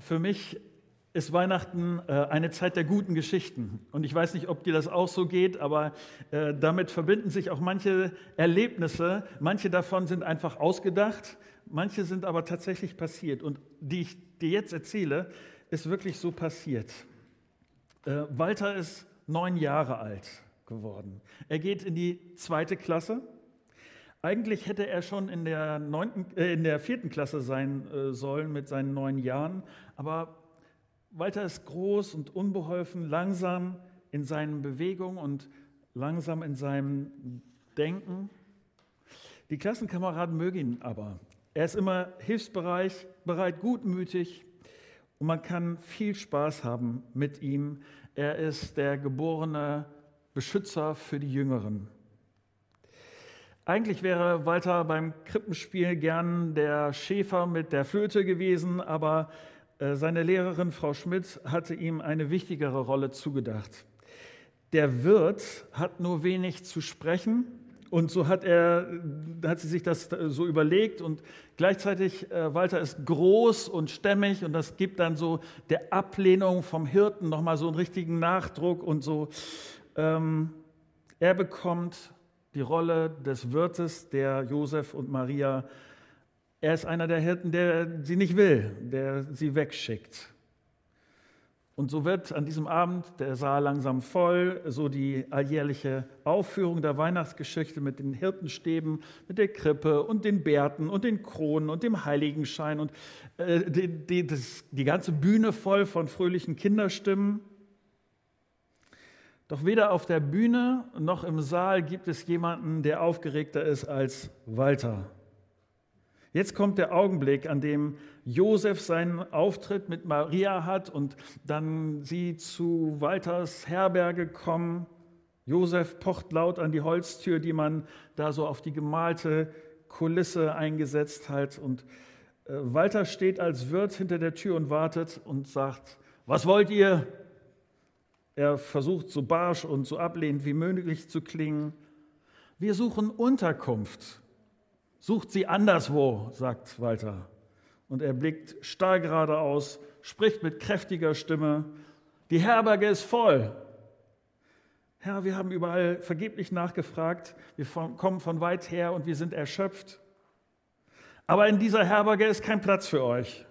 für mich ist Weihnachten äh, eine Zeit der guten Geschichten. Und ich weiß nicht, ob dir das auch so geht, aber äh, damit verbinden sich auch manche Erlebnisse. Manche davon sind einfach ausgedacht, manche sind aber tatsächlich passiert. Und die ich dir jetzt erzähle, ist wirklich so passiert. Äh, Walter ist neun Jahre alt geworden. Er geht in die zweite Klasse. Eigentlich hätte er schon in der, neunten, äh, in der vierten Klasse sein äh, sollen mit seinen neun Jahren, aber Walter ist groß und unbeholfen, langsam in seinen Bewegungen und langsam in seinem Denken. Die Klassenkameraden mögen ihn aber. Er ist immer hilfsbereit, bereit, gutmütig und man kann viel Spaß haben mit ihm. Er ist der geborene Beschützer für die Jüngeren. Eigentlich wäre Walter beim Krippenspiel gern der Schäfer mit der Flöte gewesen, aber äh, seine Lehrerin Frau Schmidt hatte ihm eine wichtigere Rolle zugedacht. Der Wirt hat nur wenig zu sprechen und so hat er, hat sie sich das so überlegt und gleichzeitig äh, Walter ist groß und stämmig und das gibt dann so der Ablehnung vom Hirten nochmal so einen richtigen Nachdruck und so. Ähm, er bekommt die Rolle des Wirtes, der Josef und Maria er ist einer der Hirten, der sie nicht will, der sie wegschickt. Und so wird an diesem Abend der Saal langsam voll, so die alljährliche Aufführung der Weihnachtsgeschichte mit den Hirtenstäben, mit der Krippe und den Bärten und den Kronen und dem Heiligenschein und äh, die, die, das, die ganze Bühne voll von fröhlichen Kinderstimmen. Doch weder auf der Bühne noch im Saal gibt es jemanden, der aufgeregter ist als Walter. Jetzt kommt der Augenblick, an dem Josef seinen Auftritt mit Maria hat und dann sie zu Walters Herberge kommen. Josef pocht laut an die Holztür, die man da so auf die gemalte Kulisse eingesetzt hat. Und äh, Walter steht als Wirt hinter der Tür und wartet und sagt, was wollt ihr? Er versucht so barsch und so ablehnend wie möglich zu klingen. Wir suchen Unterkunft. Sucht sie anderswo, sagt Walter. Und er blickt starr geradeaus, spricht mit kräftiger Stimme. Die Herberge ist voll. Herr, wir haben überall vergeblich nachgefragt. Wir kommen von weit her und wir sind erschöpft. Aber in dieser Herberge ist kein Platz für euch.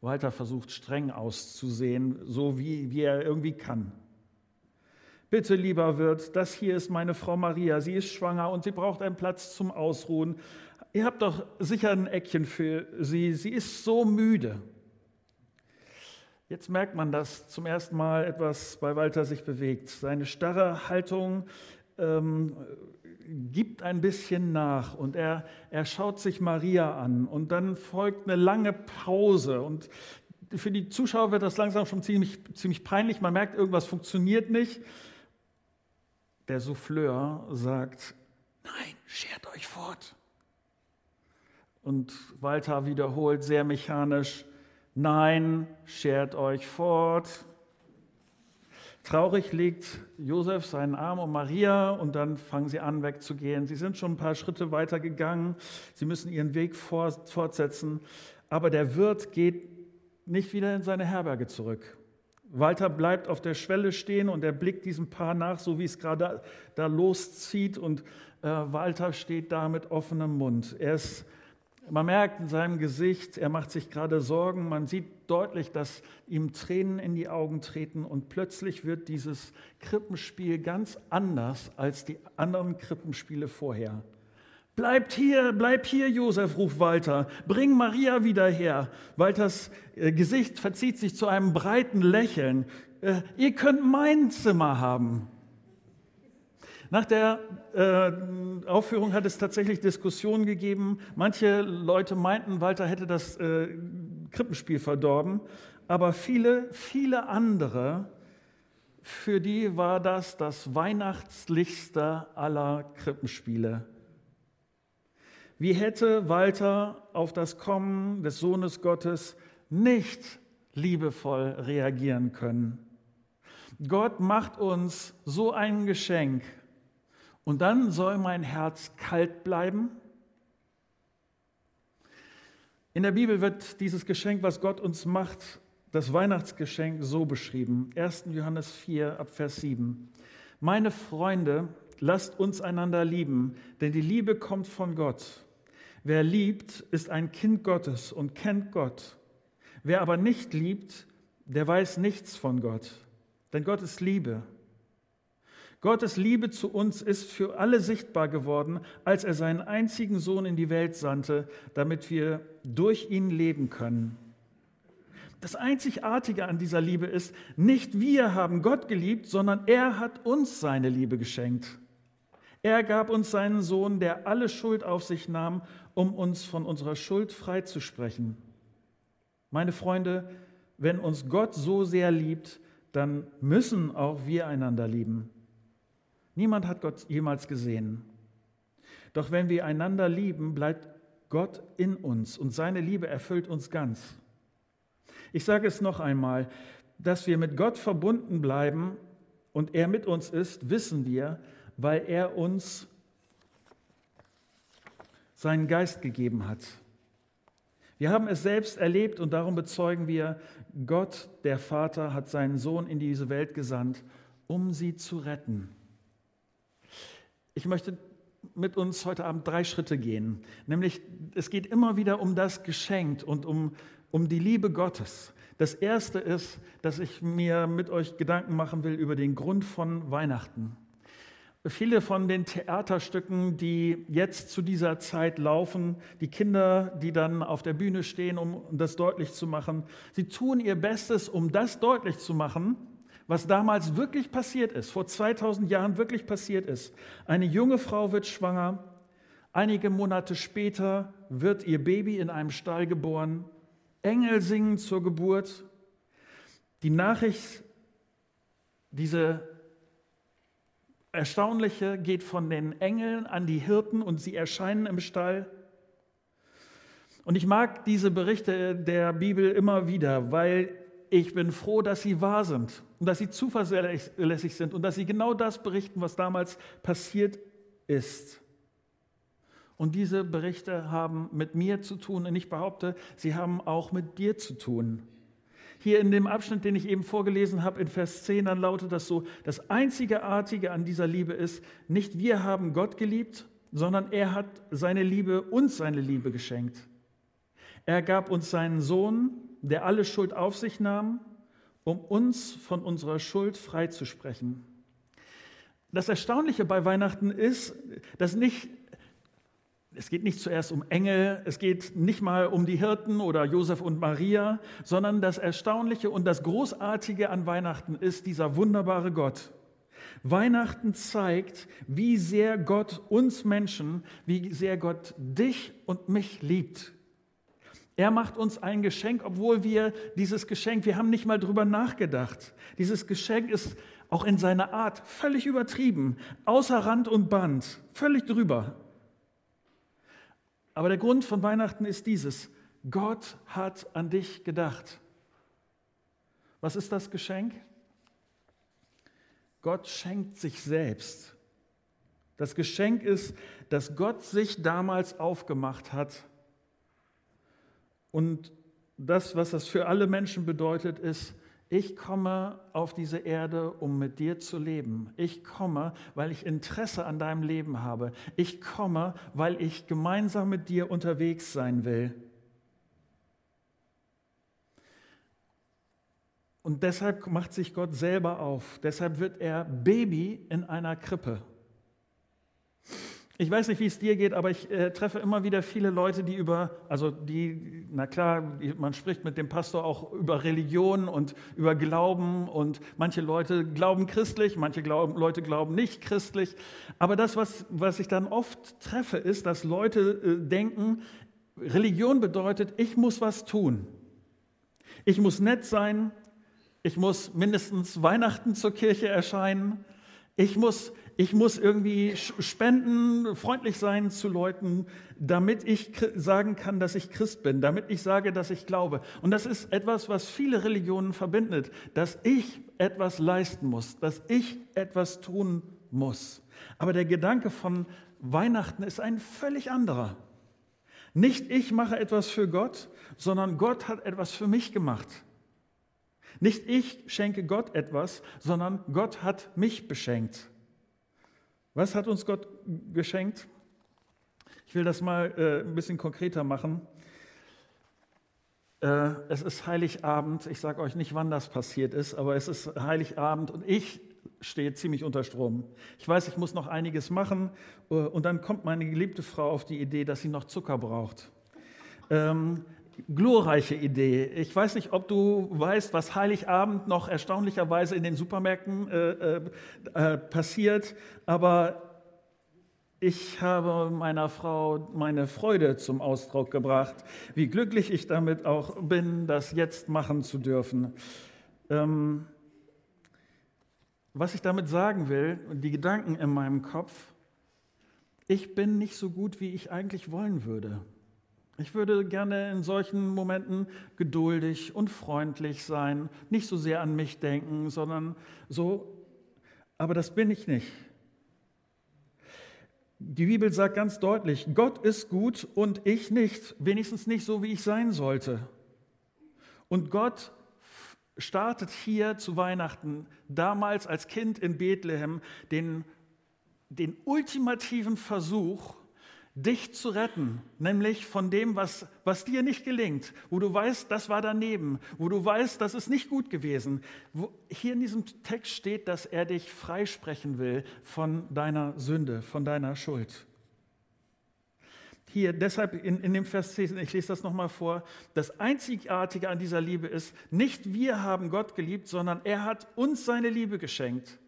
Walter versucht streng auszusehen, so wie, wie er irgendwie kann. Bitte, lieber Wirt, das hier ist meine Frau Maria. Sie ist schwanger und sie braucht einen Platz zum Ausruhen. Ihr habt doch sicher ein Eckchen für sie. Sie ist so müde. Jetzt merkt man, dass zum ersten Mal etwas bei Walter sich bewegt. Seine starre Haltung ähm, gibt ein bisschen nach und er, er schaut sich Maria an und dann folgt eine lange Pause und für die Zuschauer wird das langsam schon ziemlich, ziemlich peinlich. Man merkt, irgendwas funktioniert nicht. Der Souffleur sagt, nein, schert euch fort. Und Walter wiederholt sehr mechanisch, nein, schert euch fort. Traurig legt Josef seinen Arm um Maria und dann fangen sie an wegzugehen. Sie sind schon ein paar Schritte weiter gegangen. Sie müssen ihren Weg fortsetzen. Aber der Wirt geht nicht wieder in seine Herberge zurück. Walter bleibt auf der Schwelle stehen und er blickt diesem Paar nach, so wie es gerade da loszieht. Und äh, Walter steht da mit offenem Mund. Er ist, man merkt in seinem Gesicht, er macht sich gerade Sorgen. Man sieht deutlich, dass ihm Tränen in die Augen treten. Und plötzlich wird dieses Krippenspiel ganz anders als die anderen Krippenspiele vorher. Bleibt hier, bleib hier, Josef, ruft Walter. Bring Maria wieder her. Walters äh, Gesicht verzieht sich zu einem breiten Lächeln. Äh, ihr könnt mein Zimmer haben. Nach der äh, Aufführung hat es tatsächlich Diskussionen gegeben. Manche Leute meinten, Walter hätte das äh, Krippenspiel verdorben, aber viele, viele andere, für die war das das weihnachtlichste aller Krippenspiele wie hätte Walter auf das Kommen des Sohnes Gottes nicht liebevoll reagieren können? Gott macht uns so ein Geschenk und dann soll mein Herz kalt bleiben? In der Bibel wird dieses Geschenk, was Gott uns macht, das Weihnachtsgeschenk so beschrieben. 1. Johannes 4 ab Vers 7. Meine Freunde, lasst uns einander lieben, denn die Liebe kommt von Gott. Wer liebt, ist ein Kind Gottes und kennt Gott. Wer aber nicht liebt, der weiß nichts von Gott, denn Gott ist Liebe. Gottes Liebe zu uns ist für alle sichtbar geworden, als er seinen einzigen Sohn in die Welt sandte, damit wir durch ihn leben können. Das Einzigartige an dieser Liebe ist, nicht wir haben Gott geliebt, sondern er hat uns seine Liebe geschenkt. Er gab uns seinen Sohn, der alle Schuld auf sich nahm, um uns von unserer Schuld freizusprechen. Meine Freunde, wenn uns Gott so sehr liebt, dann müssen auch wir einander lieben. Niemand hat Gott jemals gesehen. Doch wenn wir einander lieben, bleibt Gott in uns und seine Liebe erfüllt uns ganz. Ich sage es noch einmal, dass wir mit Gott verbunden bleiben und er mit uns ist, wissen wir, weil er uns seinen Geist gegeben hat. Wir haben es selbst erlebt und darum bezeugen wir, Gott, der Vater, hat seinen Sohn in diese Welt gesandt, um sie zu retten. Ich möchte mit uns heute Abend drei Schritte gehen. Nämlich, es geht immer wieder um das Geschenk und um, um die Liebe Gottes. Das erste ist, dass ich mir mit euch Gedanken machen will über den Grund von Weihnachten. Viele von den Theaterstücken, die jetzt zu dieser Zeit laufen, die Kinder, die dann auf der Bühne stehen, um das deutlich zu machen, sie tun ihr Bestes, um das deutlich zu machen, was damals wirklich passiert ist, vor 2000 Jahren wirklich passiert ist. Eine junge Frau wird schwanger, einige Monate später wird ihr Baby in einem Stall geboren, Engel singen zur Geburt. Die Nachricht, diese erstaunliche, geht von den Engeln an die Hirten und sie erscheinen im Stall. Und ich mag diese Berichte der Bibel immer wieder, weil ich bin froh, dass sie wahr sind und dass sie zuverlässig sind und dass sie genau das berichten, was damals passiert ist. Und diese Berichte haben mit mir zu tun und ich behaupte, sie haben auch mit dir zu tun. Hier in dem Abschnitt, den ich eben vorgelesen habe, in Vers 10, dann lautet das so, das Einzigartige an dieser Liebe ist, nicht wir haben Gott geliebt, sondern er hat seine Liebe, uns seine Liebe geschenkt. Er gab uns seinen Sohn, der alle Schuld auf sich nahm, um uns von unserer Schuld freizusprechen. Das Erstaunliche bei Weihnachten ist, dass nicht, es geht nicht zuerst um Engel, es geht nicht mal um die Hirten oder Josef und Maria, sondern das Erstaunliche und das Großartige an Weihnachten ist dieser wunderbare Gott. Weihnachten zeigt, wie sehr Gott uns Menschen, wie sehr Gott dich und mich liebt. Er macht uns ein Geschenk, obwohl wir dieses Geschenk, wir haben nicht mal drüber nachgedacht. Dieses Geschenk ist auch in seiner Art völlig übertrieben, außer Rand und Band, völlig drüber. Aber der Grund von Weihnachten ist dieses, Gott hat an dich gedacht. Was ist das Geschenk? Gott schenkt sich selbst. Das Geschenk ist, dass Gott sich damals aufgemacht hat, und das, was das für alle Menschen bedeutet, ist, ich komme auf diese Erde, um mit dir zu leben. Ich komme, weil ich Interesse an deinem Leben habe. Ich komme, weil ich gemeinsam mit dir unterwegs sein will. Und deshalb macht sich Gott selber auf. Deshalb wird er Baby in einer Krippe. Ich weiß nicht, wie es dir geht, aber ich äh, treffe immer wieder viele Leute, die über, also die, na klar, man spricht mit dem Pastor auch über Religion und über Glauben und manche Leute glauben christlich, manche glauben, Leute glauben nicht christlich. Aber das, was, was ich dann oft treffe, ist, dass Leute äh, denken, Religion bedeutet, ich muss was tun. Ich muss nett sein, ich muss mindestens Weihnachten zur Kirche erscheinen, ich muss, ich muss irgendwie spenden, freundlich sein zu Leuten, damit ich sagen kann, dass ich Christ bin, damit ich sage, dass ich glaube. Und das ist etwas, was viele Religionen verbindet, dass ich etwas leisten muss, dass ich etwas tun muss. Aber der Gedanke von Weihnachten ist ein völlig anderer. Nicht ich mache etwas für Gott, sondern Gott hat etwas für mich gemacht. Nicht ich schenke Gott etwas, sondern Gott hat mich beschenkt. Was hat uns Gott geschenkt? Ich will das mal äh, ein bisschen konkreter machen. Äh, es ist Heiligabend. Ich sage euch nicht, wann das passiert ist, aber es ist Heiligabend und ich stehe ziemlich unter Strom. Ich weiß, ich muss noch einiges machen äh, und dann kommt meine geliebte Frau auf die Idee, dass sie noch Zucker braucht. Ähm, glorreiche Idee. Ich weiß nicht, ob du weißt, was Heiligabend noch erstaunlicherweise in den Supermärkten äh, äh, äh passiert, aber ich habe meiner Frau meine Freude zum Ausdruck gebracht, wie glücklich ich damit auch bin, das jetzt machen zu dürfen. Ähm, was ich damit sagen will, die Gedanken in meinem Kopf, ich bin nicht so gut, wie ich eigentlich wollen würde. Ich würde gerne in solchen Momenten geduldig und freundlich sein, nicht so sehr an mich denken, sondern so, aber das bin ich nicht. Die Bibel sagt ganz deutlich, Gott ist gut und ich nicht, wenigstens nicht so, wie ich sein sollte. Und Gott startet hier zu Weihnachten, damals als Kind in Bethlehem, den, den ultimativen Versuch, dich zu retten, nämlich von dem, was, was dir nicht gelingt, wo du weißt, das war daneben, wo du weißt, das ist nicht gut gewesen. Wo, hier in diesem Text steht, dass er dich freisprechen will von deiner Sünde, von deiner Schuld. Hier, deshalb in, in dem Vers 10, ich lese das nochmal vor, das Einzigartige an dieser Liebe ist, nicht wir haben Gott geliebt, sondern er hat uns seine Liebe geschenkt.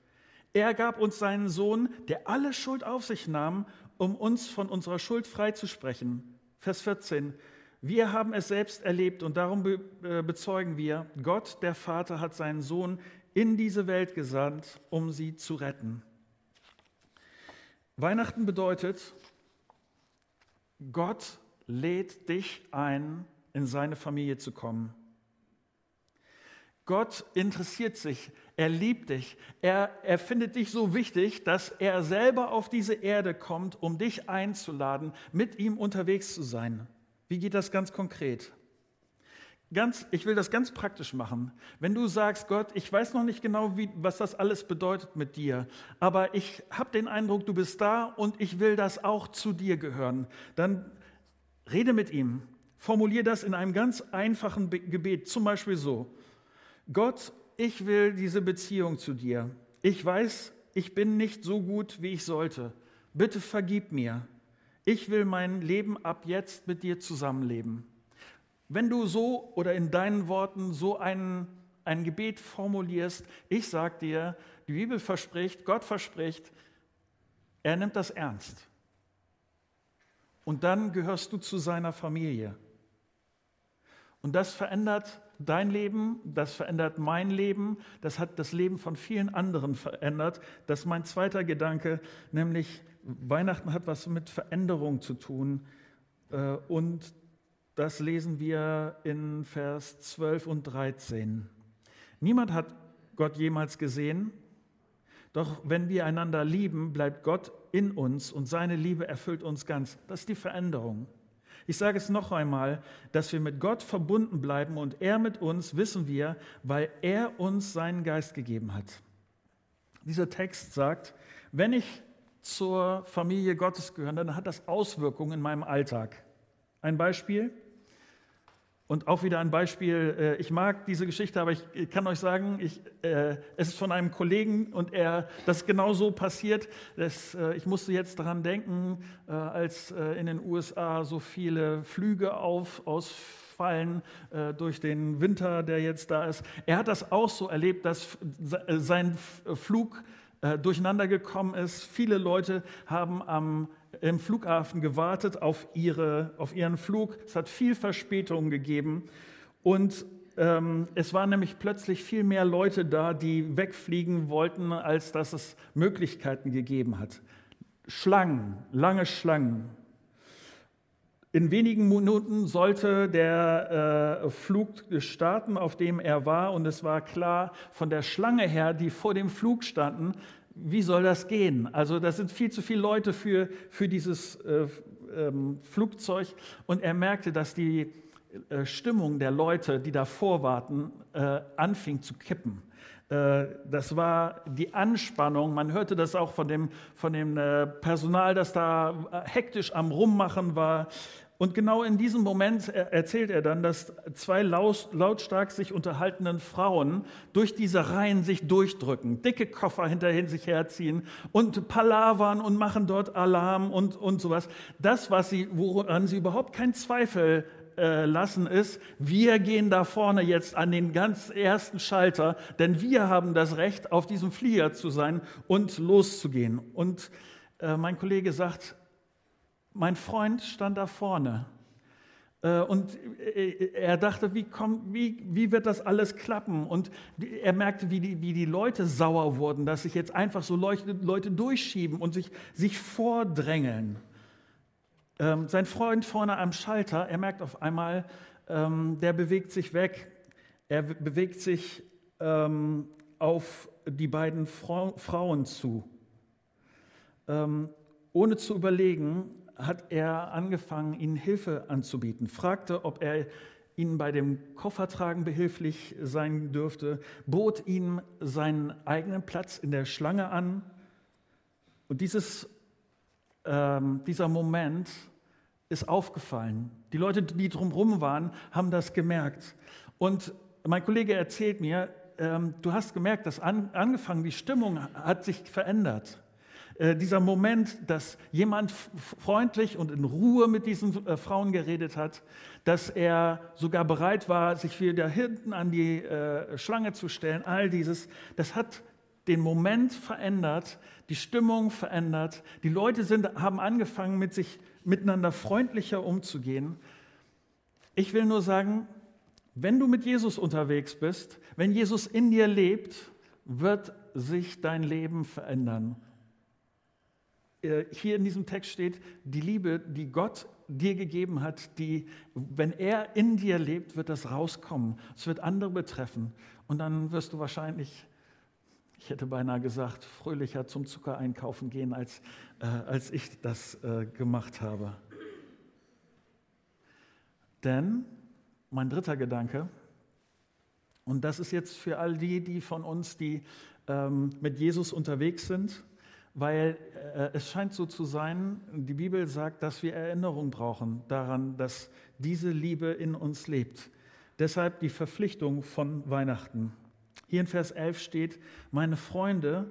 Er gab uns seinen Sohn, der alle Schuld auf sich nahm um uns von unserer Schuld freizusprechen. Vers 14. Wir haben es selbst erlebt und darum äh, bezeugen wir, Gott, der Vater, hat seinen Sohn in diese Welt gesandt, um sie zu retten. Weihnachten bedeutet, Gott lädt dich ein, in seine Familie zu kommen. Gott interessiert sich, er liebt dich, er, er findet dich so wichtig, dass er selber auf diese Erde kommt, um dich einzuladen, mit ihm unterwegs zu sein. Wie geht das ganz konkret? Ganz, ich will das ganz praktisch machen. Wenn du sagst, Gott, ich weiß noch nicht genau, wie, was das alles bedeutet mit dir, aber ich habe den Eindruck, du bist da und ich will das auch zu dir gehören, dann rede mit ihm. Formulier das in einem ganz einfachen Gebet, zum Beispiel so. Gott, ich will diese Beziehung zu dir. Ich weiß, ich bin nicht so gut, wie ich sollte. Bitte vergib mir. Ich will mein Leben ab jetzt mit dir zusammenleben. Wenn du so oder in deinen Worten so ein, ein Gebet formulierst, ich sage dir, die Bibel verspricht, Gott verspricht, er nimmt das ernst. Und dann gehörst du zu seiner Familie. Und das verändert dein Leben, das verändert mein Leben, das hat das Leben von vielen anderen verändert. Das ist mein zweiter Gedanke, nämlich Weihnachten hat was mit Veränderung zu tun. Äh, und das lesen wir in Vers 12 und 13. Niemand hat Gott jemals gesehen, doch wenn wir einander lieben, bleibt Gott in uns und seine Liebe erfüllt uns ganz. Das ist die Veränderung. Ich sage es noch einmal, dass wir mit Gott verbunden bleiben und er mit uns, wissen wir, weil er uns seinen Geist gegeben hat. Dieser Text sagt, wenn ich zur Familie Gottes gehöre, dann hat das Auswirkungen in meinem Alltag. Ein Beispiel, und auch wieder ein Beispiel, äh, ich mag diese Geschichte, aber ich kann euch sagen, ich, äh, es ist von einem Kollegen und er, das genau so passiert. Das, äh, ich musste jetzt daran denken, äh, als äh, in den USA so viele Flüge auf, ausfallen äh, durch den Winter, der jetzt da ist. Er hat das auch so erlebt, dass sein Flug durcheinander gekommen ist. Viele Leute haben am im Flughafen gewartet auf, ihre, auf ihren Flug. Es hat viel Verspätung gegeben und ähm, es waren nämlich plötzlich viel mehr Leute da, die wegfliegen wollten, als dass es Möglichkeiten gegeben hat. Schlangen, lange Schlangen. In wenigen Minuten sollte der äh, Flug starten, auf dem er war, und es war klar von der Schlange her, die vor dem Flug standen, wie soll das gehen? Also das sind viel zu viele Leute für, für dieses äh, ähm, Flugzeug und er merkte, dass die äh, Stimmung der Leute, die davor warten, äh, anfing zu kippen. Äh, das war die Anspannung. Man hörte das auch von dem, von dem äh, Personal, das da hektisch am Rummachen war. Und genau in diesem Moment erzählt er dann, dass zwei lautstark sich unterhaltenden Frauen durch diese Reihen sich durchdrücken, dicke Koffer hinterhin sich herziehen und palavern und machen dort Alarm und, und sowas. Das, was sie, woran sie überhaupt keinen Zweifel äh, lassen, ist, wir gehen da vorne jetzt an den ganz ersten Schalter, denn wir haben das Recht, auf diesem Flieger zu sein und loszugehen. Und äh, mein Kollege sagt, mein Freund stand da vorne äh, und äh, er dachte, wie, kommt, wie, wie wird das alles klappen? Und er merkte, wie die, wie die Leute sauer wurden, dass sich jetzt einfach so Leute, durchschieben und sich, sich vordrängeln. Ähm, sein Freund vorne am Schalter, er merkt auf einmal, ähm, der bewegt sich weg. Er bewegt sich ähm, auf die beiden Frau, Frauen zu. Ähm, ohne zu überlegen, hat er angefangen, ihnen Hilfe anzubieten, fragte, ob er ihnen bei dem Koffertragen behilflich sein dürfte, bot ihm seinen eigenen Platz in der Schlange an. Und dieses, ähm, dieser Moment ist aufgefallen. Die Leute, die drumherum waren, haben das gemerkt. Und mein Kollege erzählt mir, ähm, du hast gemerkt, dass an, angefangen, die Stimmung hat sich verändert. Äh, dieser Moment, dass jemand freundlich und in Ruhe mit diesen äh, Frauen geredet hat, dass er sogar bereit war, sich wieder hinten an die äh, Schlange zu stellen, all dieses, das hat den Moment verändert, die Stimmung verändert. Die Leute sind, haben angefangen, mit sich miteinander freundlicher umzugehen. Ich will nur sagen, wenn du mit Jesus unterwegs bist, wenn Jesus in dir lebt, wird sich dein Leben verändern. Äh, hier in diesem Text steht, die Liebe, die Gott dir gegeben hat, die, wenn er in dir lebt, wird das rauskommen. Es wird andere betreffen. Und dann wirst du wahrscheinlich, ich hätte beinahe gesagt, fröhlicher zum Zucker einkaufen gehen, als, äh, als ich das äh, gemacht habe. Denn mein dritter Gedanke, und das ist jetzt für all die, die von uns, die ähm, mit Jesus unterwegs sind, weil äh, es scheint so zu sein, die Bibel sagt, dass wir Erinnerung brauchen daran, dass diese Liebe in uns lebt. Deshalb die Verpflichtung von Weihnachten. Hier in Vers 11 steht, meine Freunde,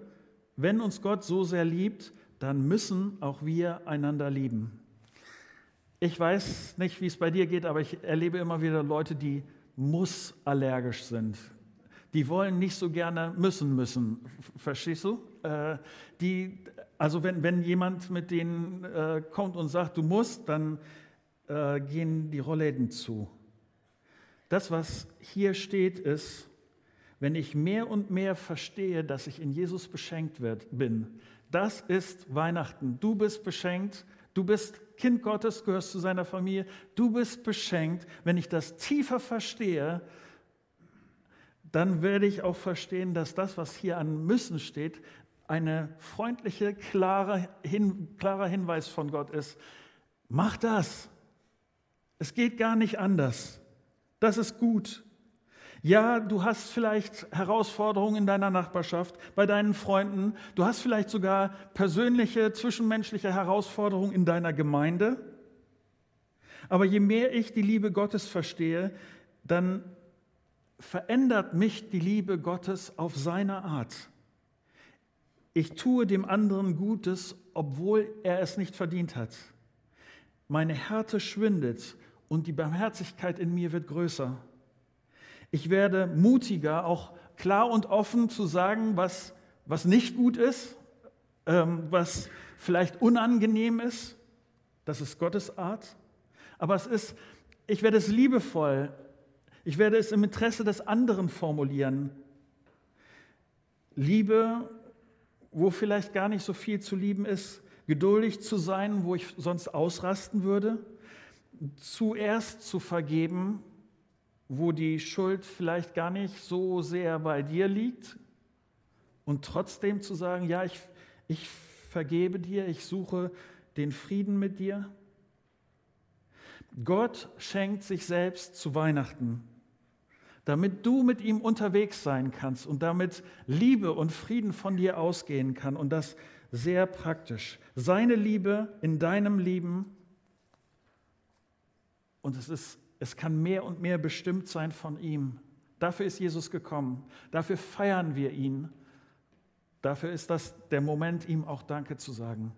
wenn uns Gott so sehr liebt, dann müssen auch wir einander lieben. Ich weiß nicht, wie es bei dir geht, aber ich erlebe immer wieder Leute, die muss allergisch sind die wollen nicht so gerne müssen müssen. Verstehst du? Äh, die, also wenn, wenn jemand mit denen äh, kommt und sagt, du musst, dann äh, gehen die Rollläden zu. Das, was hier steht, ist, wenn ich mehr und mehr verstehe, dass ich in Jesus beschenkt wird, bin, das ist Weihnachten. Du bist beschenkt, du bist Kind Gottes, gehörst zu seiner Familie, du bist beschenkt. Wenn ich das tiefer verstehe, dann werde ich auch verstehen, dass das, was hier an müssen steht, eine freundliche, klare, hin, klarer Hinweis von Gott ist. Mach das. Es geht gar nicht anders. Das ist gut. Ja, du hast vielleicht Herausforderungen in deiner Nachbarschaft, bei deinen Freunden. Du hast vielleicht sogar persönliche, zwischenmenschliche Herausforderungen in deiner Gemeinde. Aber je mehr ich die Liebe Gottes verstehe, dann verändert mich die Liebe Gottes auf seine Art. Ich tue dem anderen Gutes, obwohl er es nicht verdient hat. Meine Härte schwindet und die Barmherzigkeit in mir wird größer. Ich werde mutiger, auch klar und offen zu sagen, was, was nicht gut ist, ähm, was vielleicht unangenehm ist. Das ist Gottes Art. Aber es ist, ich werde es liebevoll ich werde es im Interesse des anderen formulieren. Liebe, wo vielleicht gar nicht so viel zu lieben ist, geduldig zu sein, wo ich sonst ausrasten würde, zuerst zu vergeben, wo die Schuld vielleicht gar nicht so sehr bei dir liegt und trotzdem zu sagen, ja, ich, ich vergebe dir, ich suche den Frieden mit dir. Gott schenkt sich selbst zu Weihnachten, damit du mit ihm unterwegs sein kannst und damit Liebe und Frieden von dir ausgehen kann und das sehr praktisch. Seine Liebe in deinem Leben und es, ist, es kann mehr und mehr bestimmt sein von ihm. Dafür ist Jesus gekommen. Dafür feiern wir ihn. Dafür ist das der Moment, ihm auch Danke zu sagen.